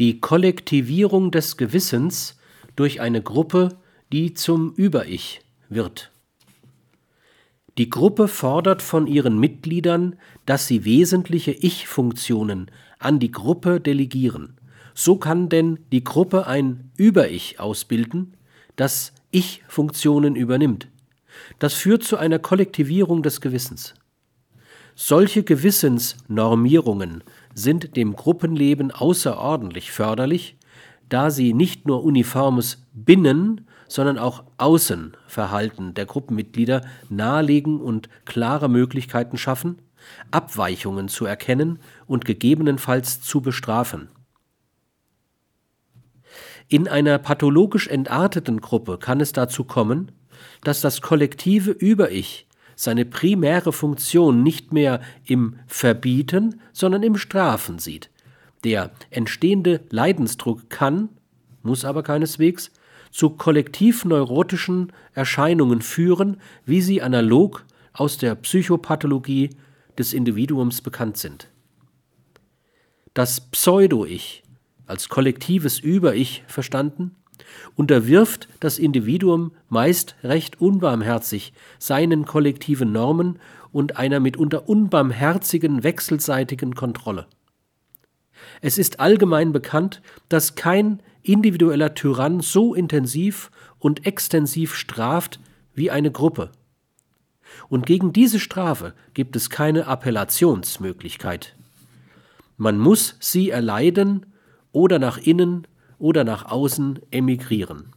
die Kollektivierung des Gewissens durch eine Gruppe, die zum Über-Ich wird. Die Gruppe fordert von ihren Mitgliedern, dass sie wesentliche Ich-Funktionen an die Gruppe delegieren. So kann denn die Gruppe ein Über-Ich ausbilden, das Ich-Funktionen übernimmt. Das führt zu einer Kollektivierung des Gewissens. Solche Gewissensnormierungen sind dem Gruppenleben außerordentlich förderlich, da sie nicht nur uniformes Binnen, sondern auch Außenverhalten der Gruppenmitglieder nahelegen und klare Möglichkeiten schaffen, Abweichungen zu erkennen und gegebenenfalls zu bestrafen. In einer pathologisch entarteten Gruppe kann es dazu kommen, dass das kollektive Über-Ich seine primäre Funktion nicht mehr im Verbieten, sondern im Strafen sieht. Der entstehende Leidensdruck kann, muss aber keineswegs, zu kollektiv-neurotischen Erscheinungen führen, wie sie analog aus der Psychopathologie des Individuums bekannt sind. Das Pseudo-Ich, als kollektives Über-Ich verstanden, unterwirft das Individuum meist recht unbarmherzig seinen kollektiven Normen und einer mitunter unbarmherzigen wechselseitigen Kontrolle. Es ist allgemein bekannt, dass kein individueller Tyrann so intensiv und extensiv straft wie eine Gruppe. Und gegen diese Strafe gibt es keine Appellationsmöglichkeit. Man muss sie erleiden oder nach innen oder nach außen emigrieren.